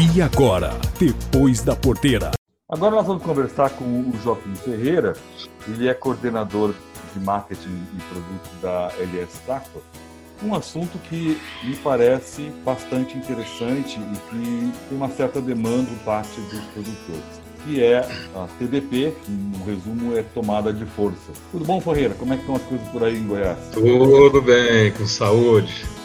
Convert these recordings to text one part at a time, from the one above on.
E agora, depois da porteira. Agora nós vamos conversar com o Joaquim Ferreira. Ele é coordenador de marketing e produto da LS Tacto. Um assunto que me parece bastante interessante e que tem uma certa demanda por parte dos produtores, que é a TDP, que no resumo é tomada de força. Tudo bom, Ferreira? Como é que estão as coisas por aí em Goiás? Tudo bem, com saúde.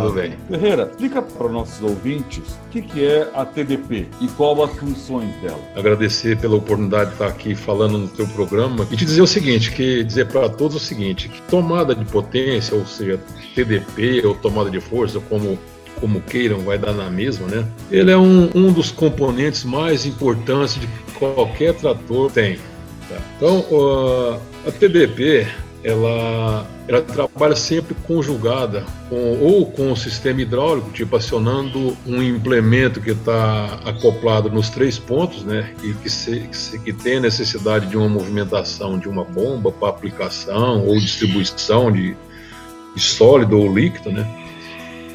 Tudo bem. Ferreira, explica para os nossos ouvintes o que, que é a TDP e qual as funções dela. Agradecer pela oportunidade de estar aqui falando no teu programa e te dizer o seguinte, que dizer para todos o seguinte, que tomada de potência, ou seja, TDP ou tomada de força, como como queiram, vai dar na mesma, né? Ele é um, um dos componentes mais importantes de qualquer trator tem. Tá? Então, uh, a TDP ela, ela trabalha sempre conjugada com, ou com o sistema hidráulico, tipo acionando um implemento que está acoplado nos três pontos, né, e que, se, que, se, que tem necessidade de uma movimentação de uma bomba para aplicação ou distribuição de, de sólido ou líquido, né,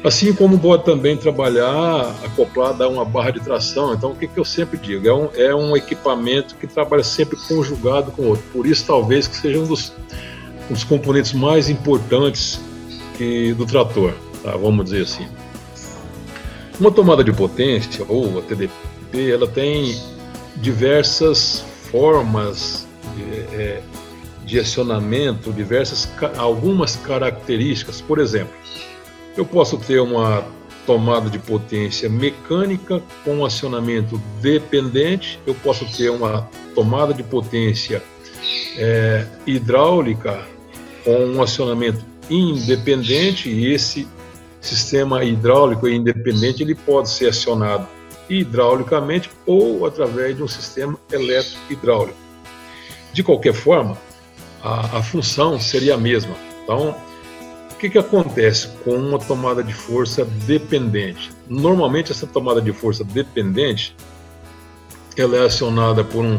Assim como pode também trabalhar acoplado a uma barra de tração. Então, o que, que eu sempre digo? É um, é um equipamento que trabalha sempre conjugado com o outro. Por isso, talvez, que seja um dos dos componentes mais importantes que, do trator, tá? vamos dizer assim. Uma tomada de potência, ou a TDP, ela tem diversas formas de, é, de acionamento, diversas, algumas características. Por exemplo, eu posso ter uma tomada de potência mecânica com acionamento dependente, eu posso ter uma tomada de potência é, hidráulica com um acionamento independente e esse sistema hidráulico independente ele pode ser acionado hidraulicamente ou através de um sistema elétrico hidráulico. De qualquer forma, a, a função seria a mesma. Então, o que, que acontece com uma tomada de força dependente? Normalmente, essa tomada de força dependente ela é acionada por um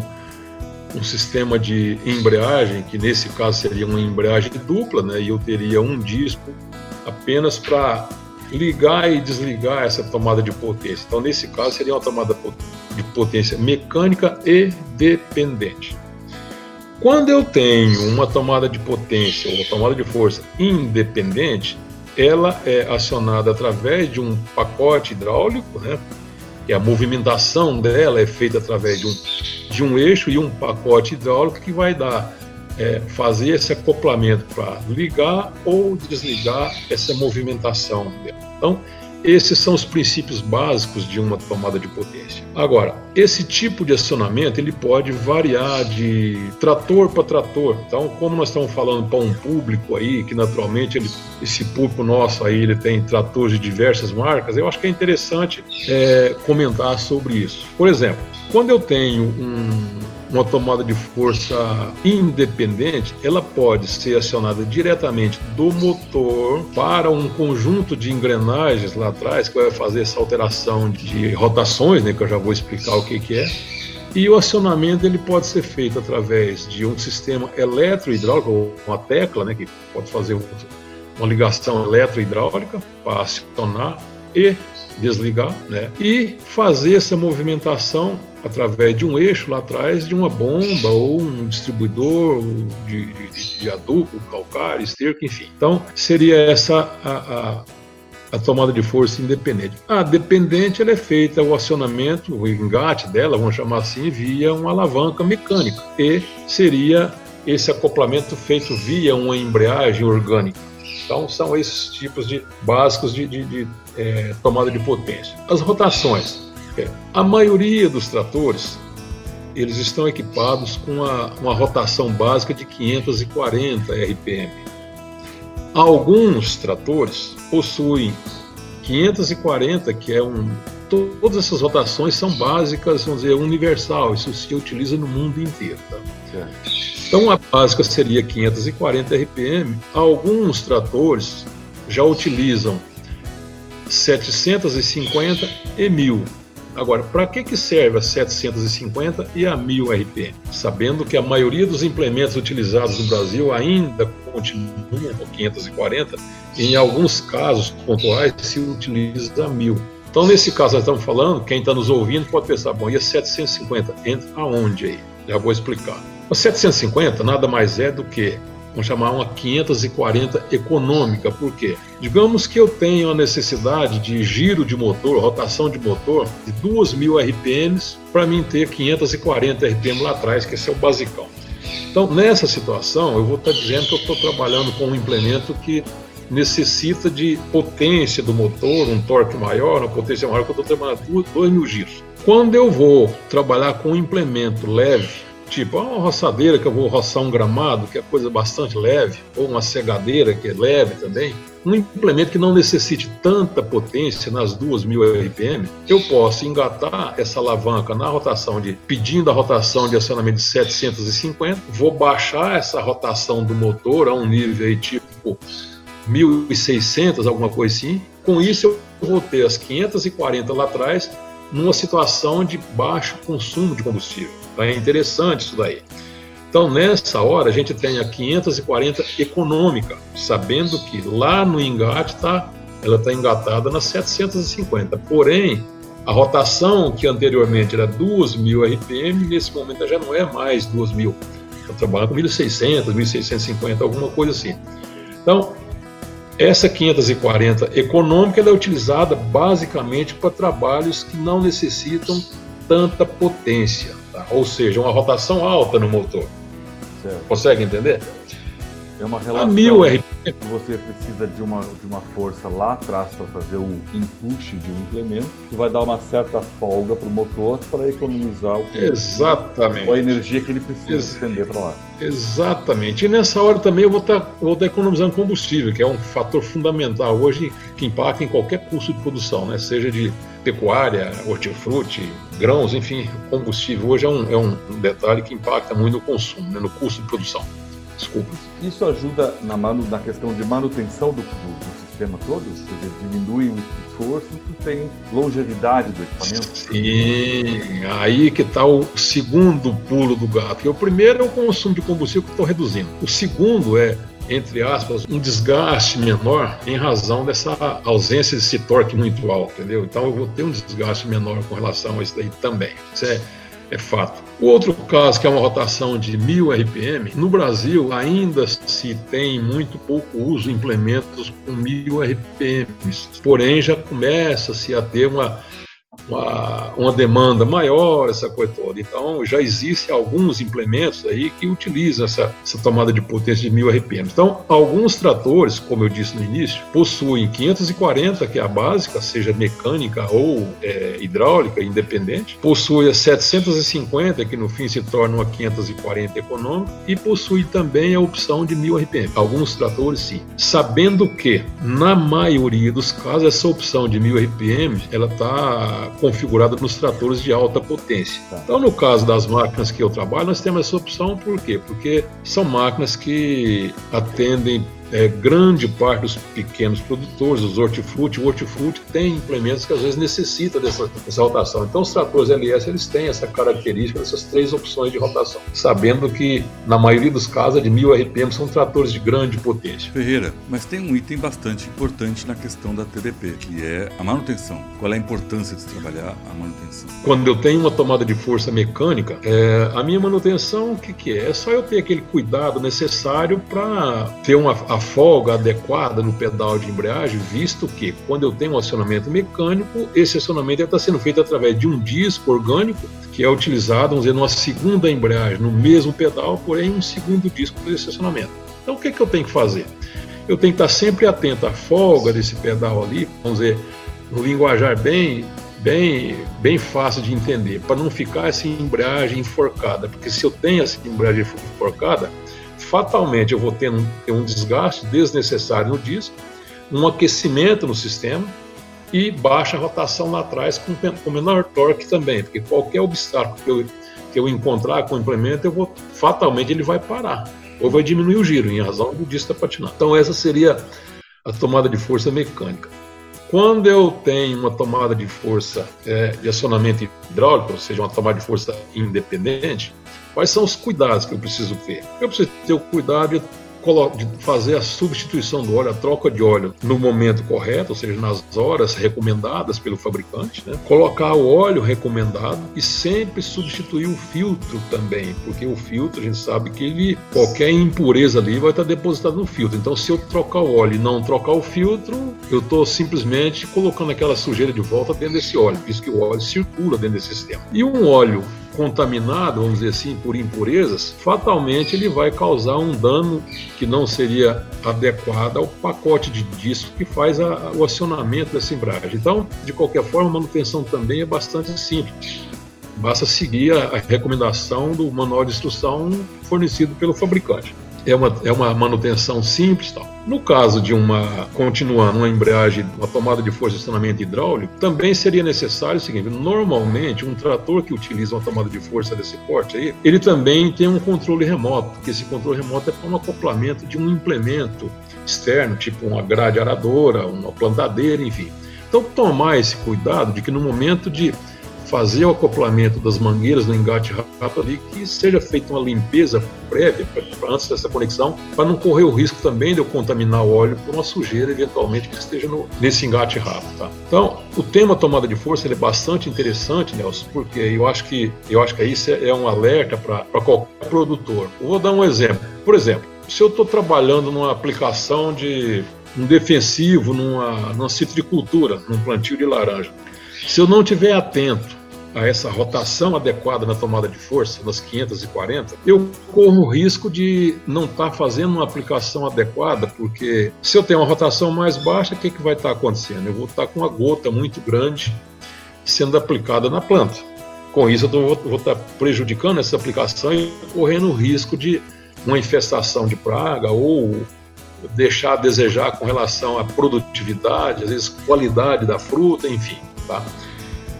um sistema de embreagem, que nesse caso seria uma embreagem dupla, né, e eu teria um disco apenas para ligar e desligar essa tomada de potência. Então, nesse caso, seria uma tomada de potência mecânica e dependente. Quando eu tenho uma tomada de potência ou tomada de força independente, ela é acionada através de um pacote hidráulico, né, que a movimentação dela é feita através de um, de um eixo e um pacote hidráulico que vai dar é, fazer esse acoplamento para ligar ou desligar essa movimentação dela. Então, esses são os princípios básicos de uma tomada de potência. Agora, esse tipo de acionamento ele pode variar de trator para trator. Então, como nós estamos falando para um público aí que naturalmente ele, esse público nosso aí ele tem tratores de diversas marcas, eu acho que é interessante é, comentar sobre isso. Por exemplo, quando eu tenho um, uma tomada de força independente, ela pode ser acionada diretamente do motor para um conjunto de engrenagens lá atrás que vai fazer essa alteração de rotações, né, que eu já vou explicar o que, que é. E o acionamento ele pode ser feito através de um sistema eletrohidráulico, uma tecla, né, que pode fazer uma ligação eletrohidráulica para acionar e desligar, né? E fazer essa movimentação através de um eixo lá atrás de uma bomba ou um distribuidor de, de, de adubo, calcário, esterco, enfim. Então, seria essa a, a, a, tomada de força independente. A dependente ela é feita o acionamento, o engate dela, vamos chamar assim, via uma alavanca mecânica. E seria esse acoplamento feito via uma embreagem orgânica. Então, são esses tipos de básicos de, de, é, tomada de potência. As rotações. É, a maioria dos tratores eles estão equipados com uma, uma rotação básica de 540 RPM. Alguns tratores possuem 540, que é um. Todas essas rotações são básicas, vamos dizer, universal, isso se utiliza no mundo inteiro. Tá? Então a básica seria 540 RPM. Alguns tratores já utilizam 750 e 1000. Agora, para que, que serve a 750 e a 1000 RPM? Sabendo que a maioria dos implementos utilizados no Brasil ainda continuam com 540, e em alguns casos pontuais se utiliza a 1000. Então, nesse caso, nós estamos falando, quem está nos ouvindo pode pensar, bom, e a 750 entra aonde aí? Já vou explicar. A 750 nada mais é do que vamos chamar uma 540 econômica. Por quê? Digamos que eu tenho a necessidade de giro de motor, rotação de motor de 2.000 RPMs para mim ter 540 RPM lá atrás, que esse é o basicão. Então, nessa situação, eu vou estar dizendo que eu estou trabalhando com um implemento que necessita de potência do motor, um torque maior, uma potência maior, que eu estou trabalhando 2.000 giros. Quando eu vou trabalhar com um implemento leve, Tipo, uma roçadeira que eu vou roçar um gramado, que é coisa bastante leve, ou uma segadeira que é leve também, um implemento que não necessite tanta potência nas 2.000 RPM, eu posso engatar essa alavanca na rotação de, pedindo a rotação de acionamento de 750, vou baixar essa rotação do motor a um nível aí tipo 1.600, alguma coisa assim. Com isso eu vou ter as 540 lá atrás numa situação de baixo consumo de combustível. É interessante isso daí. Então, nessa hora, a gente tem a 540 econômica, sabendo que lá no engate tá, ela está engatada na 750. Porém, a rotação que anteriormente era 2.000 RPM, nesse momento já não é mais 2.000. Está trabalhando com 1.600, 1.650, alguma coisa assim. Então, essa 540 econômica é utilizada basicamente para trabalhos que não necessitam tanta potência, tá? ou seja, uma rotação alta no motor. Certo. Consegue entender? É uma relação. A mil RPM. Você precisa de uma, de uma força lá atrás para fazer o input de um implemento, que vai dar uma certa folga para o motor para economizar o Exatamente. a energia que ele precisa Ex estender para lá. Exatamente. E nessa hora também eu vou estar tá, vou tá economizando combustível, que é um fator fundamental hoje que impacta em qualquer custo de produção, né? seja de pecuária, hortifruti, grãos, enfim, combustível. Hoje é um, é um detalhe que impacta muito no consumo, né? no custo de produção. Desculpa. Isso ajuda na, manu, na questão de manutenção do, do, do sistema todo? Dizer, diminui o esforço e tem longevidade do equipamento? Sim, aí que está o segundo pulo do gato. O primeiro é o consumo de combustível que estou reduzindo. O segundo é entre aspas, um desgaste menor em razão dessa ausência desse torque muito alto, entendeu? Então eu vou ter um desgaste menor com relação a isso daí também. Isso é é fato. O outro caso, que é uma rotação de 1000 RPM, no Brasil ainda se tem muito pouco uso de implementos com 1000 RPM, porém já começa-se a ter uma uma, uma, demanda maior, essa coisa toda. Então, já existem alguns implementos aí que utilizam essa, essa tomada de potência de 1000 RPM. Então, alguns tratores, como eu disse no início, possuem 540, que é a básica, seja mecânica ou é, hidráulica, independente, possui a 750, que no fim se torna uma 540 econômica, e possui também a opção de 1000 RPM. Alguns tratores, sim. Sabendo que, na maioria dos casos, essa opção de 1000 RPM, ela está configurada nos tratores de alta potência. Tá. Então, no caso das máquinas que eu trabalho, nós temos essa opção por quê? Porque são máquinas que atendem é, grande parte dos pequenos produtores, os hortifruti, o hortifruti tem implementos que às vezes necessita dessa, dessa rotação. Então os tratores LS eles têm essa característica dessas três opções de rotação, sabendo que na maioria dos casos de 1000 RPM são tratores de grande potência. Ferreira, mas tem um item bastante importante na questão da TDP, que é a manutenção. Qual é a importância de se trabalhar a manutenção? Quando eu tenho uma tomada de força mecânica, é, a minha manutenção o que, que é? É só eu ter aquele cuidado necessário para ter uma a folga adequada no pedal de embreagem, visto que quando eu tenho um acionamento mecânico, esse acionamento está sendo feito através de um disco orgânico que é utilizado, vamos dizer, numa segunda embreagem, no mesmo pedal, porém um segundo disco para esse acionamento. Então o que, que eu tenho que fazer? Eu tenho que estar sempre atento à folga desse pedal ali, vamos dizer, no linguajar bem bem, bem fácil de entender, para não ficar essa embreagem enforcada, porque se eu tenho essa embreagem enforcada, fatalmente eu vou ter um, ter um desgaste desnecessário no disco, um aquecimento no sistema e baixa rotação lá atrás com, com menor torque também, porque qualquer obstáculo que eu, que eu encontrar com o implemento, eu vou fatalmente ele vai parar ou vai diminuir o giro em razão do disco estar patinando. Então essa seria a tomada de força mecânica. Quando eu tenho uma tomada de força é, de acionamento hidráulico, ou seja, uma tomada de força independente, Quais são os cuidados que eu preciso ter? Eu preciso ter o cuidado de fazer a substituição do óleo, a troca de óleo no momento correto, ou seja, nas horas recomendadas pelo fabricante, né? colocar o óleo recomendado e sempre substituir o filtro também, porque o filtro a gente sabe que ele qualquer impureza ali vai estar depositada no filtro. Então, se eu trocar o óleo e não trocar o filtro, eu estou simplesmente colocando aquela sujeira de volta dentro desse óleo, visto que o óleo circula dentro desse sistema. E um óleo contaminado, vamos dizer assim, por impurezas, fatalmente ele vai causar um dano que não seria adequado ao pacote de disco que faz a, o acionamento dessa embreagem. Então, de qualquer forma, a manutenção também é bastante simples. Basta seguir a, a recomendação do manual de instrução fornecido pelo fabricante é uma, é uma manutenção simples tal. No caso de uma, continuando, uma embreagem, uma tomada de força de acionamento hidráulico, também seria necessário o seguinte, normalmente um trator que utiliza uma tomada de força desse porte aí, ele também tem um controle remoto, porque esse controle remoto é para um acoplamento de um implemento externo, tipo uma grade aradora, uma plantadeira, enfim. Então tomar esse cuidado de que no momento de fazer o acoplamento das mangueiras no engate rápido ali, que seja feita uma limpeza prévia antes dessa conexão, para não correr o risco também de eu contaminar o óleo por uma sujeira eventualmente que esteja no, nesse engate rápido. Tá? Então, o tema tomada de força é bastante interessante, Nelson, porque eu acho que eu acho que isso é, é um alerta para qualquer produtor. Eu vou dar um exemplo. Por exemplo, se eu estou trabalhando numa aplicação de um defensivo numa, numa citricultura, num plantio de laranja, se eu não estiver atento a essa rotação adequada na tomada de força, nas 540, eu corro o risco de não estar tá fazendo uma aplicação adequada, porque se eu tenho uma rotação mais baixa, o que, que vai estar tá acontecendo? Eu vou estar tá com uma gota muito grande sendo aplicada na planta. Com isso, eu vou estar prejudicando essa aplicação e correndo o risco de uma infestação de praga ou deixar a desejar com relação à produtividade, às vezes qualidade da fruta, enfim. Tá?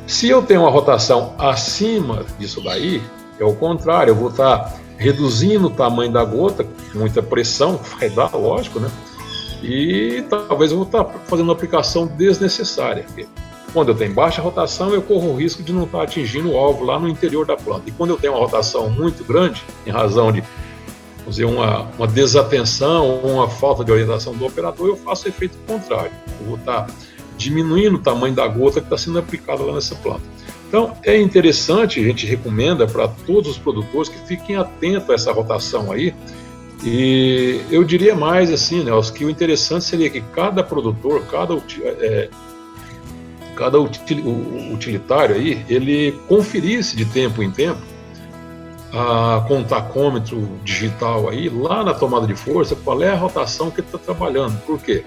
Se eu tenho uma rotação acima disso daí, é o contrário, eu vou estar reduzindo o tamanho da gota, muita pressão, vai dar, lógico, né? E talvez eu vou estar fazendo uma aplicação desnecessária. Quando eu tenho baixa rotação, eu corro o risco de não estar atingindo o alvo lá no interior da planta. E quando eu tenho uma rotação muito grande, em razão de dizer, uma, uma desatenção uma falta de orientação do operador, eu faço o efeito contrário. Eu vou estar diminuindo o tamanho da gota que está sendo aplicada lá nessa planta. Então, é interessante, a gente recomenda para todos os produtores que fiquem atentos a essa rotação aí. E eu diria mais assim, né, que o interessante seria que cada produtor, cada, é, cada utilitário aí, ele conferisse de tempo em tempo a, com um tacômetro digital aí, lá na tomada de força, qual é a rotação que ele está trabalhando. Por quê?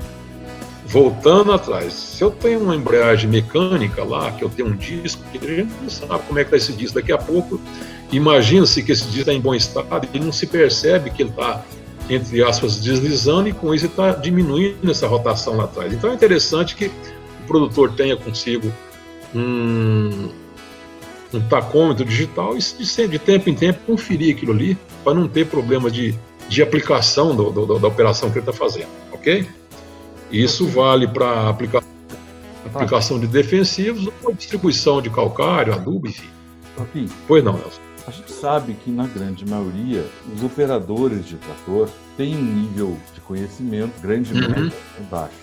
Voltando atrás, se eu tenho uma embreagem mecânica lá, que eu tenho um disco, que a gente não sabe como é que está esse disco. Daqui a pouco, imagina-se que esse disco está em bom estado e não se percebe que ele está, entre aspas, deslizando e com isso está diminuindo essa rotação lá atrás. Então é interessante que o produtor tenha consigo um, um tacômetro digital e de, de tempo em tempo conferir aquilo ali para não ter problema de, de aplicação do, do, da operação que ele está fazendo, ok? Isso vale para aplica aplicação de defensivos ou distribuição de calcário, adubo, enfim. Pois não, Nelson. A gente sabe que, na grande maioria, os operadores de trator têm um nível de conhecimento grandemente uhum. baixo.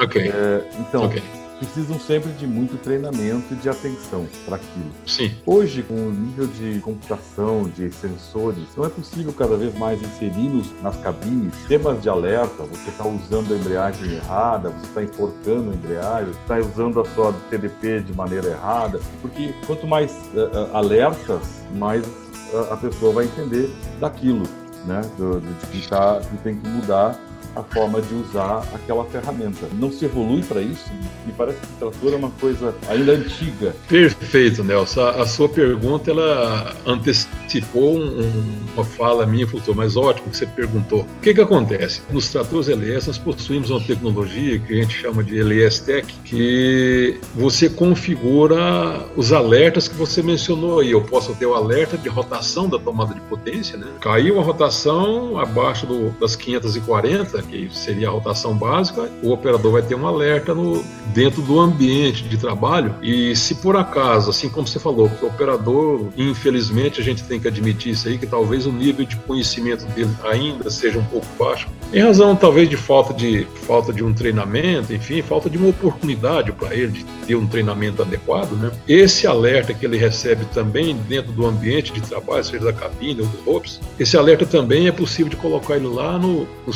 Ok. É, então, okay precisam sempre de muito treinamento e de atenção para aquilo. Sim. Hoje, com o nível de computação, de sensores, não é possível cada vez mais inserir nas cabines temas de alerta. Você está usando a embreagem errada, você está enforcando a embreagem, está usando a sua TDP de maneira errada, porque quanto mais uh, alertas, mais uh, a pessoa vai entender daquilo, né? Do, de que, tá, que tem que mudar a forma de usar aquela ferramenta. Não se evolui para isso? Me parece que o trator é uma coisa ainda antiga. Perfeito, Nelson. A sua pergunta ela antecipou um, uma fala minha, futuro, mas ótimo que você perguntou. O que, que acontece? Nos tratores LS nós possuímos uma tecnologia que a gente chama de LS Tech, que você configura os alertas que você mencionou aí. Eu posso ter o alerta de rotação da tomada de potência, né? Caiu a rotação abaixo do, das 540, alerta, que seria a rotação básica, o operador vai ter um alerta no, dentro do ambiente de trabalho. E se por acaso, assim como você falou, o operador, infelizmente, a gente tem que admitir isso aí, que talvez o nível de conhecimento dele ainda seja um pouco baixo, em razão talvez de falta de falta de um treinamento, enfim, falta de uma oportunidade para ele de ter um treinamento adequado, né? Esse alerta que ele recebe também dentro do ambiente de trabalho, seja da cabine ou do OPS, esse alerta também é possível de colocar ele lá no, no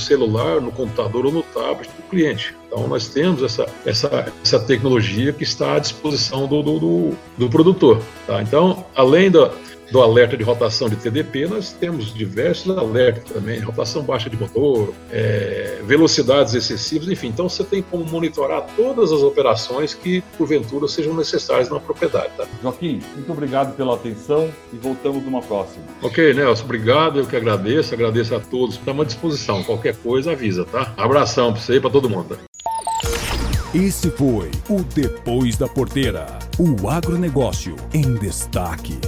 celular, no computador ou no tablet do cliente. Então nós temos essa, essa, essa tecnologia que está à disposição do, do, do, do produtor. Tá? Então, além da, do alerta de rotação de TDP, nós temos diversos alertas também, rotação baixa de motor, é, velocidades excessivas, enfim. Então você tem como monitorar todas as operações que, porventura, sejam necessárias na propriedade. Tá? Joaquim, muito obrigado pela atenção e voltamos numa próxima. Ok, Nelson, obrigado, eu que agradeço, agradeço a todos. Estamos à disposição, qualquer coisa avisa, tá? Abração para você e para todo mundo. Esse foi o Depois da Porteira, o agronegócio em destaque.